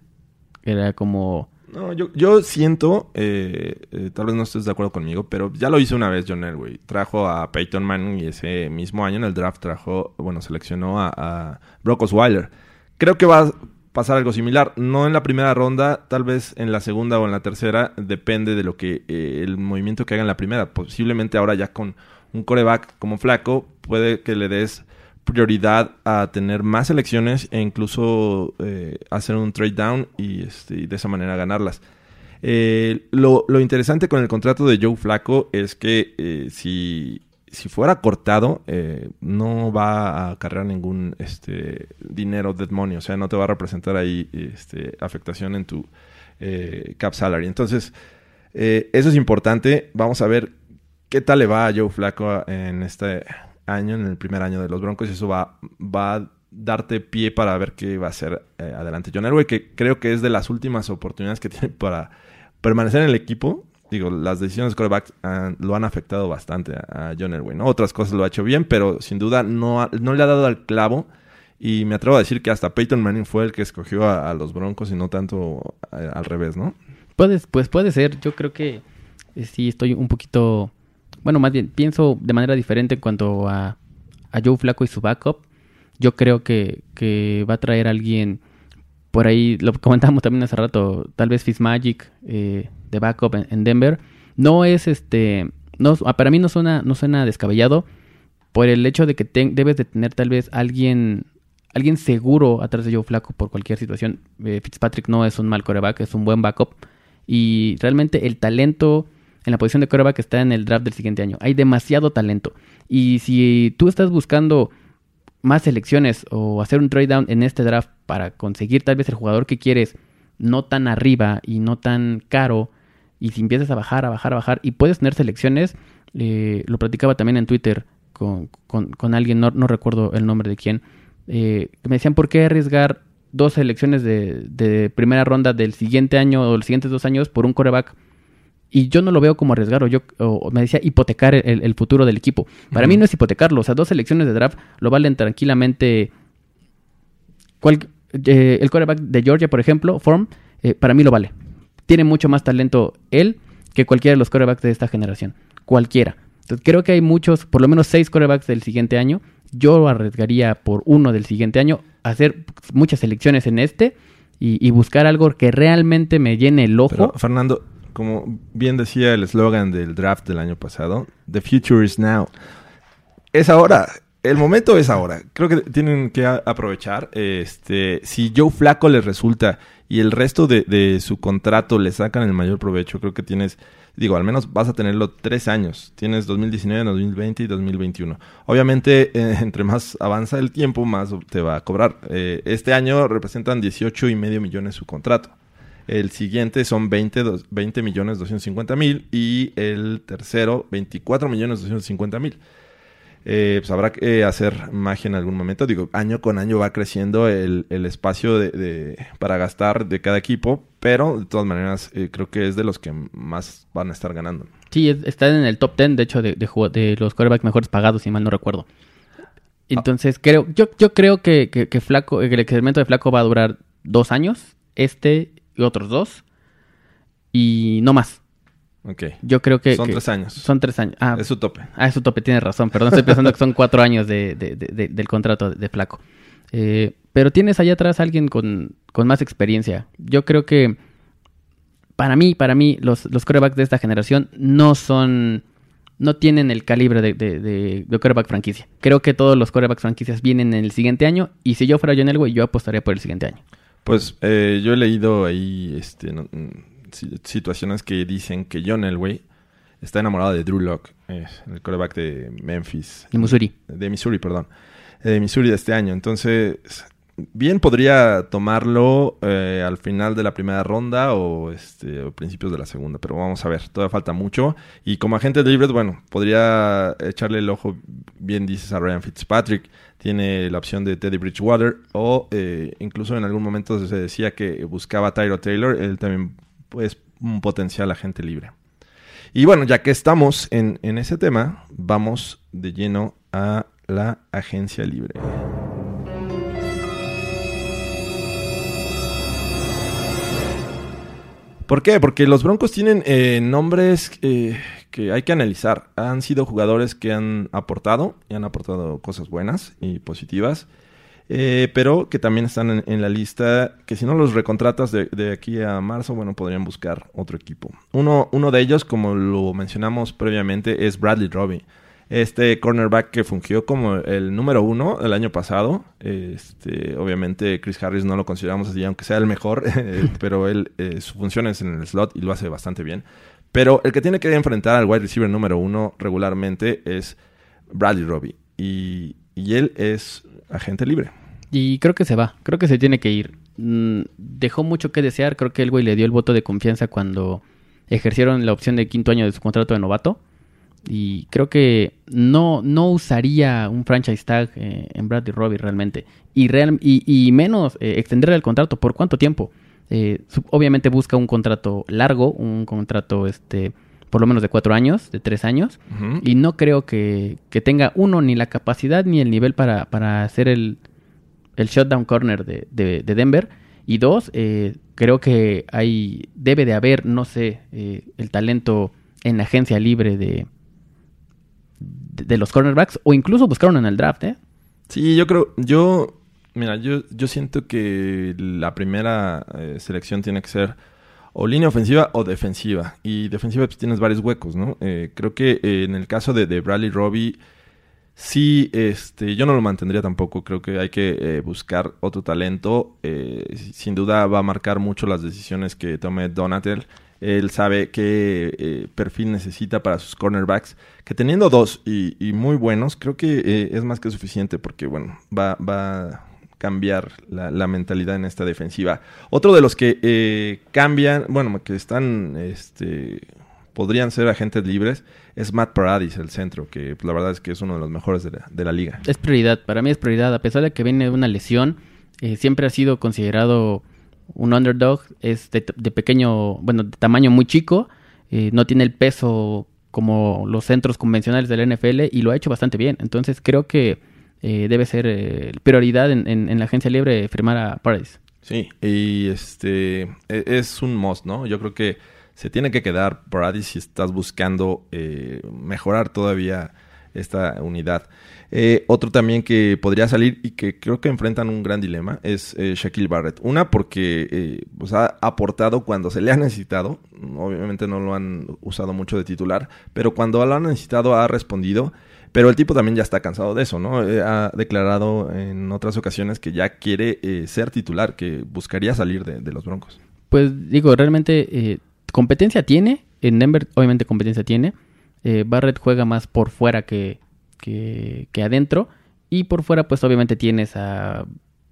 era como, No, yo, yo siento, eh, eh, tal vez no estés de acuerdo conmigo, pero ya lo hizo una vez John Elway. Trajo a Peyton Manning y ese mismo año en el draft trajo, bueno, seleccionó a, a Brock Osweiler. Creo que va a pasar algo similar. No en la primera ronda, tal vez en la segunda o en la tercera, depende de lo que eh, el movimiento que haga en la primera. Posiblemente ahora ya con un coreback como flaco, puede que le des prioridad a tener más elecciones e incluso eh, hacer un trade down y, este, de esa manera ganarlas. Eh, lo, lo interesante con el contrato de Joe Flaco es que eh, si, si fuera cortado, no va a acarrear ningún este, dinero dead money, o sea, no te va a representar ahí este, afectación en tu cap salary. Entonces, eso es importante. Vamos a ver qué tal le va a Joe Flaco en este año, en el primer año de los Broncos, y eso va, va a darte pie para ver qué va a hacer eh, adelante John Elway, que creo que es de las últimas oportunidades que [LAUGHS] tiene para permanecer en el equipo. Digo, las decisiones de ah, lo han afectado bastante a, a John Elway, ¿no? Otras cosas lo ha hecho bien, pero sin duda no, ha- no le ha dado al clavo. Y me atrevo a decir que hasta Peyton Manning fue el que escogió a, a los Broncos y no tanto eh, al revés, ¿no? Puedes, pues puede ser. Yo creo que eh, sí estoy un poquito. Bueno, más bien, pienso de manera diferente en cuanto a, a Joe Flaco y su backup. Yo creo que, que va a traer alguien por ahí, lo [LAUGHS] comentábamos también hace rato, tal vez Fitzmagic eh, de backup en, en Denver. No es este. No, para mí no suena, no suena descabellado por el hecho de que te- debes de tener tal vez alguien alguien seguro atrás de Joe Flaco por cualquier situación. Eh, Fitzpatrick no es un mal coreback, es un buen backup. Y realmente el talento en la posición de coreback está en el draft del siguiente año. Hay demasiado talento. Y si tú estás buscando más selecciones o hacer un trade down en este draft para conseguir tal vez el jugador que quieres no tan arriba y no tan caro, y si empiezas a bajar, a bajar, a bajar, y puedes tener selecciones, eh, lo platicaba también en Twitter con, con- con alguien, no, recuerdo el nombre de quién, eh, me decían, ¿por qué arriesgar dos selecciones de, de primera ronda del siguiente año o los siguientes dos años por un coreback? Y yo no lo veo como arriesgar, o yo o me decía hipotecar el, el futuro del equipo. Para mí no es hipotecarlo, o sea, dos selecciones de draft lo valen tranquilamente. Cual- eh, el coreback de Georgia, por ejemplo, Form, eh, para mí lo vale. Tiene mucho más talento él que cualquiera de los corebacks de esta generación. Cualquiera. Entonces, creo que hay muchos, por lo menos seis corebacks del siguiente año. Yo lo arriesgaría por uno del siguiente año, hacer muchas selecciones en este y, y buscar algo que realmente me llene el ojo. Pero, Fernando, como bien decía el eslogan del draft del año pasado, The future is now. Es ahora. El momento es ahora. Creo que tienen que aprovechar. Este, si Joe Flaco les resulta y el resto de, de su contrato le sacan el mayor provecho, creo que tienes, digo, al menos vas a tenerlo tres años. Tienes 2019, 2020 y 2021. Obviamente, eh, [LAUGHS] entre más avanza el tiempo, más te va a cobrar. Eh, este año representan 18 y medio millones su contrato. El siguiente son 20, dos- 20 millones 250 mil y el tercero 24 millones 250 mil. Eh, pues habrá que hacer magia en algún momento. Digo, año con año va creciendo el, el espacio de, para gastar de cada equipo, pero de todas maneras eh, creo que es de los que más van a estar ganando. Sí, es- está en el top 10, de hecho, de, de, de los quarterbacks mejores pagados, si mal no recuerdo. Entonces, creo, yo, yo creo que, que, que Flaco, el experimento de Flaco va a durar dos años, este y otros dos, y no más. Ok. Yo creo que... Son que- tres años. Son tres años. Ah, Es su tope. Ah, eso tope, tienes razón. Perdón, estoy pensando que son cuatro años de, de- de- de- del contrato de Flaco. Eh, pero tienes allá atrás a alguien con, con más experiencia. Yo creo que para mí, para mí, los, los quarterbacks de esta generación no son. No tienen el calibre de, de, de, de quarterback franquicia. Creo que todos los quarterbacks franquicias vienen en el siguiente año. Y si yo fuera John Elway, yo apostaría por el siguiente año. Pues eh, yo he leído ahí este, no- situaciones que dicen que John Elway está enamorado de Drew Locke, eh, el quarterback de Memphis. Y Missouri. De Missouri, perdón. Eh, De Missouri de este año. Entonces, bien podría tomarlo eh, al final de la primera ronda o, este, principios de la segunda. Pero vamos a ver, todavía falta mucho. Y como agente libre, bueno, podría echarle el ojo, bien dices, a Ryan Fitzpatrick. Tiene la opción de Teddy Bridgewater. O eh, incluso en algún momento se decía que buscaba Tyro Taylor. Él también es un potencial agente libre. Y bueno, ya que estamos en ese tema, vamos de lleno a la agencia libre. ¿Por qué? Porque los Broncos tienen eh, nombres eh, que hay que analizar. Han sido jugadores que han aportado y han aportado cosas buenas y positivas, eh, pero que también están en, la lista que si no los recontratas de, de aquí a marzo, bueno, podrían buscar otro equipo. Uno, uno de ellos, como lo mencionamos previamente, es Bradley Robbie. Este cornerback que fungió como el número uno el año pasado. Este, obviamente Chris Harris no lo consideramos así, aunque sea el mejor, [LAUGHS] eh, pero él, eh, su función es en el slot y lo hace bastante bien. Pero el que tiene que enfrentar al wide receiver número uno regularmente es Bradley Robbie. Y, y él es agente libre. Y creo que se va, creo que se tiene que ir. Mm, dejó mucho que desear, creo que el güey le dio el voto de confianza cuando ejercieron la opción de quinto año de su contrato de novato. Y creo que no, no usaría un franchise tag eh, en Bradley Robbie realmente. Y, real, y, y menos eh, extenderle el contrato. ¿Por cuánto tiempo? Eh, obviamente busca un contrato largo, un contrato este por lo menos de cuatro años, de tres años. Y no creo que, que tenga uno ni la capacidad ni el nivel para, para hacer el, el shutdown corner de, de- de Denver. Y dos, eh, creo que hay debe de haber, no sé, eh, el talento en la agencia libre de, de, los cornerbacks o incluso buscaron en el draft, ¿eh? Sí, yo creo, yo, mira, yo, yo siento que la primera eh, selección tiene que ser o línea ofensiva o defensiva. Y defensiva pues, tienes varios huecos, ¿no? Eh, creo que eh, en el caso de, Bradley Robbie, sí, este, yo no lo mantendría tampoco. Creo que hay que buscar otro talento. Sin duda va a marcar mucho las decisiones que tome Donatel. Él sabe qué eh, perfil necesita para sus cornerbacks. Que teniendo dos y, muy buenos, creo que eh, es más que suficiente porque, bueno, va, va a cambiar la, mentalidad en esta defensiva. Otro de los que eh, cambian, bueno, que están, este, podrían ser agentes libres, es Matt Paradis, el centro, que la verdad es que es uno de los mejores de la, de la liga. Es prioridad, para mí es prioridad. A pesar de que viene de una lesión, eh, siempre ha sido considerado un underdog. Es de, de pequeño, bueno, de tamaño muy chico. eh, no tiene el peso como los centros convencionales del NFL y lo ha hecho bastante bien. Entonces creo que eh, debe ser eh, prioridad en, la agencia libre firmar a Paradis. Sí, y este e- es un must, ¿no? Yo creo que se tiene que quedar Paradis si estás buscando mejorar todavía esta unidad. Eh, otro también que podría salir y que creo que enfrentan un gran dilema es eh, Shaquille Barrett. Una porque eh, pues ha aportado cuando se le ha necesitado. Obviamente no lo han usado mucho de titular, pero cuando lo han necesitado ha respondido. Pero el tipo también ya está cansado de eso, ¿no? Eh, ha declarado en otras ocasiones que ya quiere eh, ser titular, que buscaría salir de, de los Broncos. Pues digo, realmente competencia tiene. En Denver obviamente competencia tiene. Eh, Barrett juega más por fuera que, que, que adentro. Y por fuera pues obviamente tienes a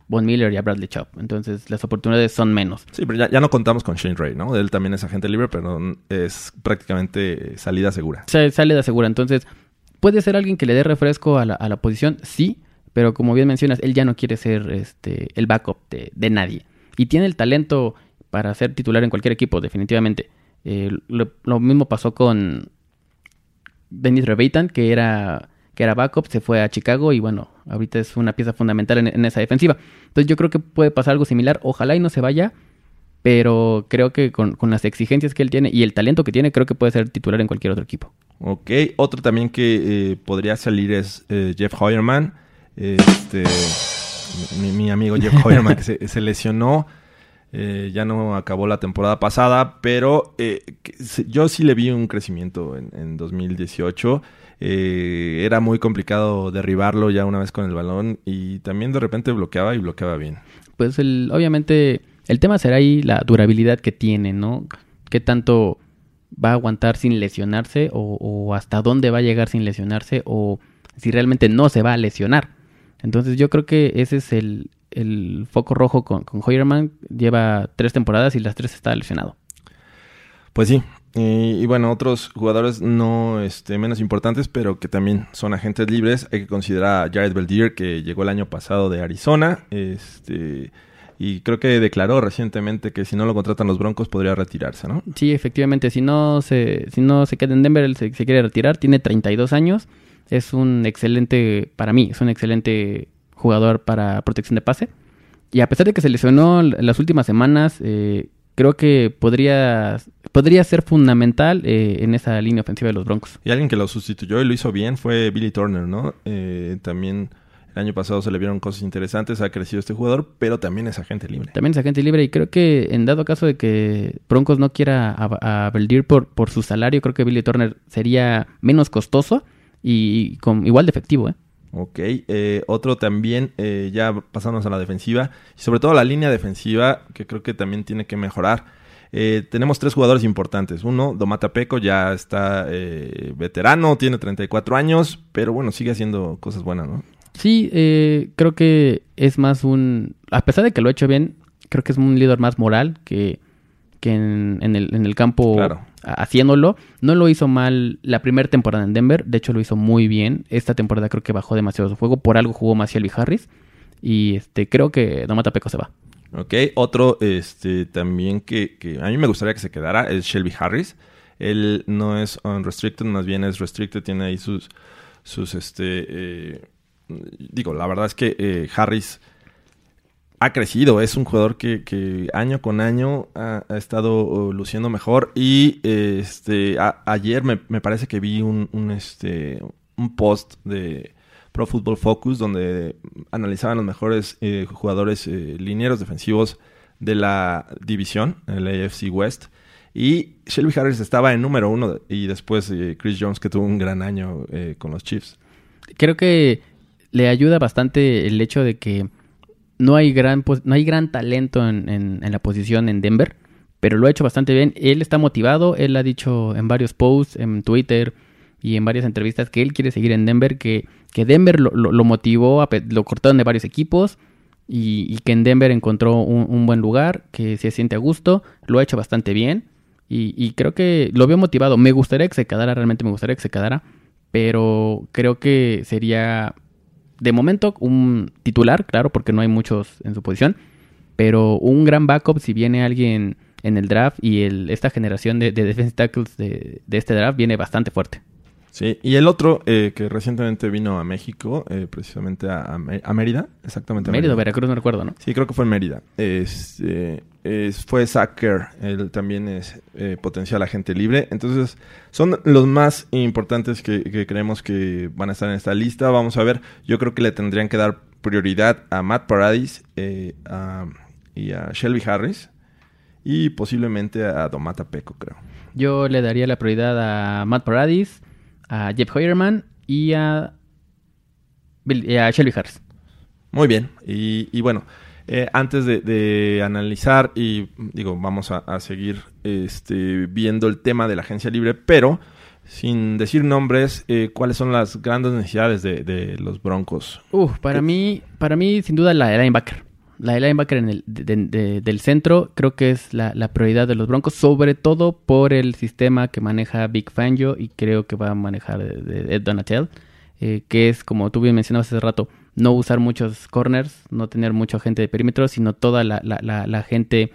Von Miller y a Bradley Chubb. Entonces las oportunidades son menos. Sí, pero ya, ya no contamos con Shane Ray, ¿no? Él también es agente libre, pero es prácticamente salida segura. Se, sale de segura. Entonces puede ser alguien que le dé refresco a la, a la posición, sí. Pero como bien mencionas, él ya no quiere ser este, el backup de, de nadie. Y tiene el talento para ser titular en cualquier equipo, definitivamente. Eh, lo, lo mismo pasó con Dennis Rebaitan, que era, que era backup, se fue a Chicago y bueno, ahorita es una pieza fundamental en, en esa defensiva. Entonces yo creo que puede pasar algo similar. Ojalá y no se vaya, pero creo que con, con las exigencias que él tiene y el talento que tiene, creo que puede ser titular en cualquier otro equipo. Ok, otro también que eh, podría salir es eh, Jeff Hoyerman. Este, mi, mi amigo Jeff [LAUGHS] Hoyerman que se, se lesionó. Eh, ya no acabó la temporada pasada, pero eh, yo sí le vi un crecimiento en, en 2018. Eh, era muy complicado derribarlo ya una vez con el balón y también de repente bloqueaba y bloqueaba bien. Pues el, obviamente el tema será ahí la durabilidad que tiene, ¿no? ¿Qué tanto va a aguantar sin lesionarse o, o hasta dónde va a llegar sin lesionarse o si realmente no se va a lesionar? Entonces yo creo que ese es el, el foco rojo con, con Hoyerman. Lleva tres temporadas y las tres está lesionado. Pues sí. Y, y bueno, otros jugadores no este, menos importantes, pero que también son agentes libres. Hay que considerar a Jared Beldier, que llegó el año pasado de Arizona. Este, y creo que declaró recientemente que si no lo contratan los Broncos podría retirarse, ¿no? Sí, efectivamente, si no se, si no se queda en Denver, él se, se quiere retirar, tiene 32 años, es un excelente, para mí, es un excelente jugador para protección de pase. Y a pesar de que se lesionó las últimas semanas, eh, creo que podría, podría ser fundamental eh, en esa línea ofensiva de los Broncos. Y alguien que lo sustituyó y lo hizo bien fue Billy Turner, ¿no? Eh, también el año pasado se le vieron cosas interesantes, ha crecido este jugador, pero también es agente libre. También es agente libre y creo que en dado caso de que Broncos no quiera a, a Beldir por, por su salario, creo que Billy Turner sería menos costoso y con igual de efectivo, ¿eh? Ok, eh, otro también, eh, ya pasamos a la defensiva, y sobre todo la línea defensiva, que creo que también tiene que mejorar. Eh, tenemos tres jugadores importantes. Uno, Domata Peco, ya está eh, veterano, tiene 34 años, pero bueno, sigue haciendo cosas buenas, ¿no? Sí, eh, creo que es más un... A pesar de que lo ha hecho bien, creo que es un líder más moral que, que en, en el, en el campo Claro. Haciéndolo. No lo hizo mal la primera temporada en Denver, de hecho lo hizo muy bien. Esta temporada creo que bajó demasiado su juego, por algo jugó más Shelby Harris. Y este creo que Domata Peco se va. Ok, otro este, también que, que a mí me gustaría que se quedara es Shelby Harris. Él no es unrestricted, más bien es restricted, tiene ahí sus, sus este, eh, digo, la verdad es que eh, Harris ha crecido, es un jugador que, año con año ha, estado uh, luciendo mejor y este, ayer me, me parece que vi un, un, este, un post de Pro Football Focus donde analizaban los mejores eh, jugadores eh, linieros defensivos de la división, el AFC West. Y Shelby Harris estaba en número uno y después eh, Chris Jones que tuvo un gran año eh, con los Chiefs. creo que le ayuda bastante el hecho de que no hay gran, pos- no hay gran talento en, en- la posición en Denver, pero lo ha hecho bastante bien. Él está motivado, él ha dicho en varios posts, en Twitter y en varias entrevistas que él quiere seguir en Denver, que, que Denver lo, lo- motivó, lo cortaron de varios equipos y, y que en Denver encontró un, un buen lugar, que se siente a gusto, lo ha hecho bastante bien y, y creo que lo veo motivado. Me gustaría que se quedara, realmente me gustaría que se quedara, pero creo que sería de momento un titular, claro, porque no hay muchos en su posición, pero un gran backup si viene alguien en el draft y el, esta generación de, de defensive tackles de, de este draft viene bastante fuerte. Sí, y el otro eh, que recientemente vino a México, eh, precisamente a, a Mé- a Mérida, exactamente. a Mérida, Veracruz, no recuerdo, ¿no? Sí, creo que fue en Mérida. Es, eh, es- fue Zach Kerr. Él también es eh, potencial agente libre. Entonces, son los más importantes que, que creemos que van a estar en esta lista. Vamos a ver. Yo creo que le tendrían que dar prioridad a Matt Paradis eh, a- y a Shelby Harris. Y posiblemente a Domata Peco, creo. Yo le daría la prioridad a Matt Paradis, a Jeff Hoyerman y a, Bill- y a Shelby Harris. Muy bien. Y, y bueno, eh, antes de, analizar y digo, vamos a, seguir este, viendo el tema de la agencia libre, pero sin decir nombres, eh, ¿cuáles son las grandes necesidades de, los Broncos? Uf, para mí, para mí, sin duda, la de linebacker. La de linebacker en el, de- de- del centro creo que es la, la prioridad de los Broncos, sobre todo por el sistema que maneja Big Fangio y creo que va a manejar de Ed Donatel, eh, que es, como tú bien mencionabas hace rato, no usar muchos corners, no tener mucha gente de perímetro, sino toda la, la- la- la gente,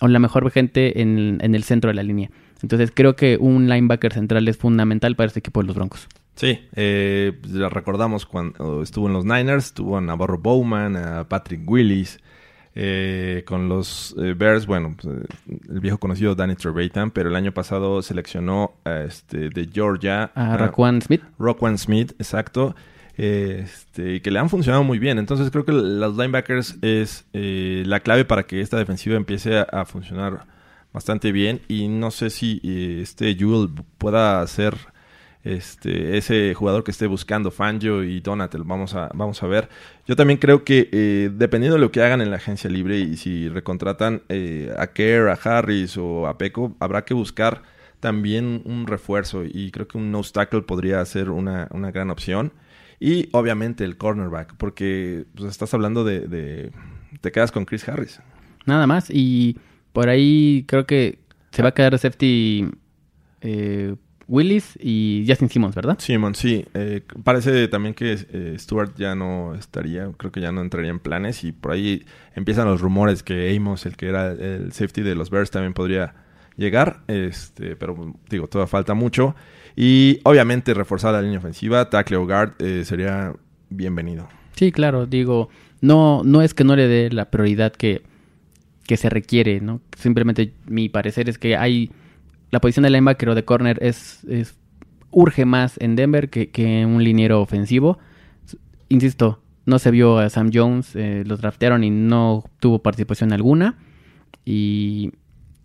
o la mejor gente en, en el centro de la línea. Entonces creo que un linebacker central es fundamental para este equipo de los Broncos. Sí, eh, recordamos cuando estuvo en los Niners, estuvo a Navarro Bowman, a Patrick Willis, eh, con los eh, Bears, bueno, pues, eh, el viejo conocido Danny Trevathan, pero el año pasado seleccionó a este, de Georgia A Raquan Smith. Rockwan Smith, exacto. eh, Este, que le han funcionado muy bien. Entonces creo que los linebackers es eh, la clave para que esta defensiva empiece a, a funcionar bastante bien. Y no sé si este Jewel pueda ser este, ese jugador que esté buscando Fangio y Donatel. Vamos a, vamos a ver. Yo también creo que eh, dependiendo de lo que hagan en la agencia libre y si recontratan eh, a Kerr, a Harris o a Peco, habrá que buscar también un refuerzo y creo que un nose tackle podría ser una, una gran opción. Y obviamente el cornerback, porque pues, estás hablando de, de- Te quedas con Chris Harris. Nada más. Y por ahí creo que se va a quedar safety eh, Willis y Justin Simmons, ¿verdad? Simon, sí. Eh, parece también que eh, Stewart ya no estaría, creo que ya no entraría en planes y por ahí empiezan los rumores que Amos, el que era el safety de los Bears, también podría llegar. Este, pero digo, todavía falta mucho. Y obviamente reforzar la línea ofensiva, tackle o guard eh, sería bienvenido. Sí, claro. Digo, no, no es que no le dé la prioridad que, que se requiere, ¿no? Simplemente mi parecer es que hay... La posición de linebacker o de corner es, es urge más en Denver que, que un liniero ofensivo. Insisto, no se vio a Sam Jones, eh, los draftearon y no tuvo participación alguna. Y,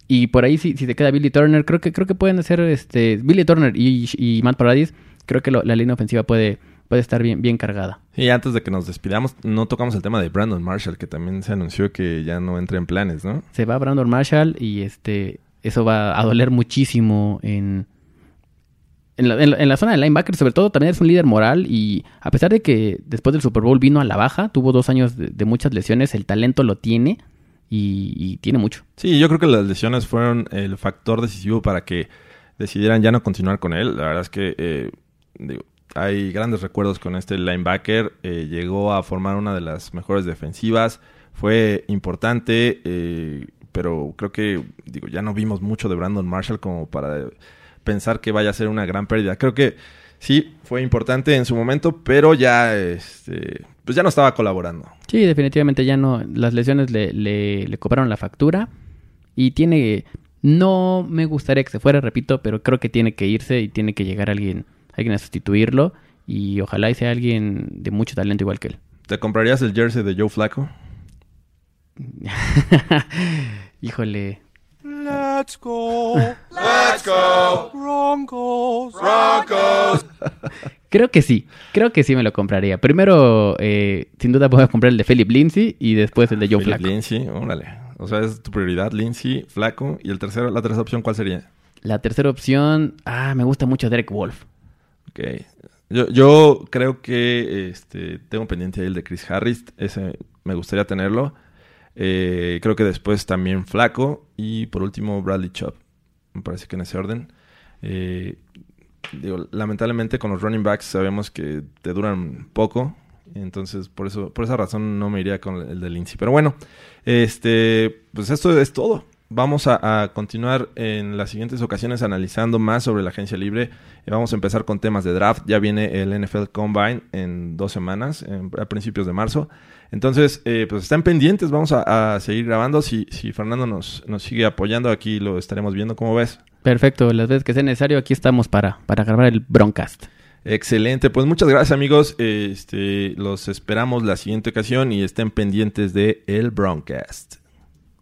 y por ahí si, si se queda Billy Turner, creo que creo que pueden hacer este Billy Turner y, y Matt Paradis, creo que lo- la línea ofensiva puede, puede estar bien, bien cargada. Y antes de que nos despidamos, no tocamos el tema de Brandon Marshall, que también se anunció que ya no entra en planes, ¿no? se va Brandon Marshall y este eso va a doler muchísimo en en la, zona de linebacker, sobre todo también es un líder moral y a pesar de que después del Super Bowl vino a la baja, tuvo dos años de, muchas lesiones, el talento lo tiene y, tiene mucho. Sí, yo creo que las lesiones fueron el factor decisivo para que decidieran ya no continuar con él. La verdad es que eh, hay grandes recuerdos con este linebacker. Eh, llegó a formar una de las mejores defensivas. Fue importante, eh, pero creo que digo, ya no vimos mucho de Brandon Marshall como para pensar que vaya a ser una gran pérdida. Creo que sí, fue importante en su momento, pero ya, este, pues ya no estaba colaborando. Sí, definitivamente ya no. Las lesiones le, le, le cobraron la factura. Y tiene. No me gustaría que se fuera, repito, pero creo que tiene que irse y tiene que llegar alguien, alguien a sustituirlo. Y ojalá y sea alguien de mucho talento igual que él. ¿Te comprarías el jersey de Joe Flaco? [LAUGHS] Híjole. Let's go. Let's go. Broncos. Broncos. [LAUGHS] Creo que sí, creo que sí me lo compraría. Primero, eh, sin duda voy a comprar el de Philip Lindsay y después el de Joe Philip Flacco. Lindsay, órale. O sea, es tu prioridad, Lindsay, Flaco. Y el tercero, la tercera opción, ¿cuál sería? La tercera opción, ah, me gusta mucho Derek Wolf. Ok. Yo, yo creo que este, tengo pendiente el de Chris Harris. Ese me gustaría tenerlo. Eh, creo que después también Flaco. Y por último, Bradley Chubb. Me parece que en ese orden. Eh, digo, lamentablemente con los running backs sabemos que te duran poco. Entonces, por eso, por esa razón no me iría con el de Lindsay. Pero bueno, este, pues esto es todo. Vamos a, a continuar en las siguientes ocasiones analizando más sobre la agencia libre. Eh, Vamos a empezar con temas de draft. Ya viene el NFL Combine en dos semanas, en- a principios de marzo. Entonces, eh, pues están pendientes. Vamos a, a seguir grabando. Si, si Fernando nos, nos sigue apoyando, aquí lo estaremos viendo. ¿Cómo ves? Perfecto, las veces que sea necesario, aquí estamos para, para grabar el Broncast. Excelente, pues muchas gracias amigos. Este, los esperamos la siguiente ocasión y estén pendientes de el Broncast.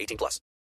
18 plus.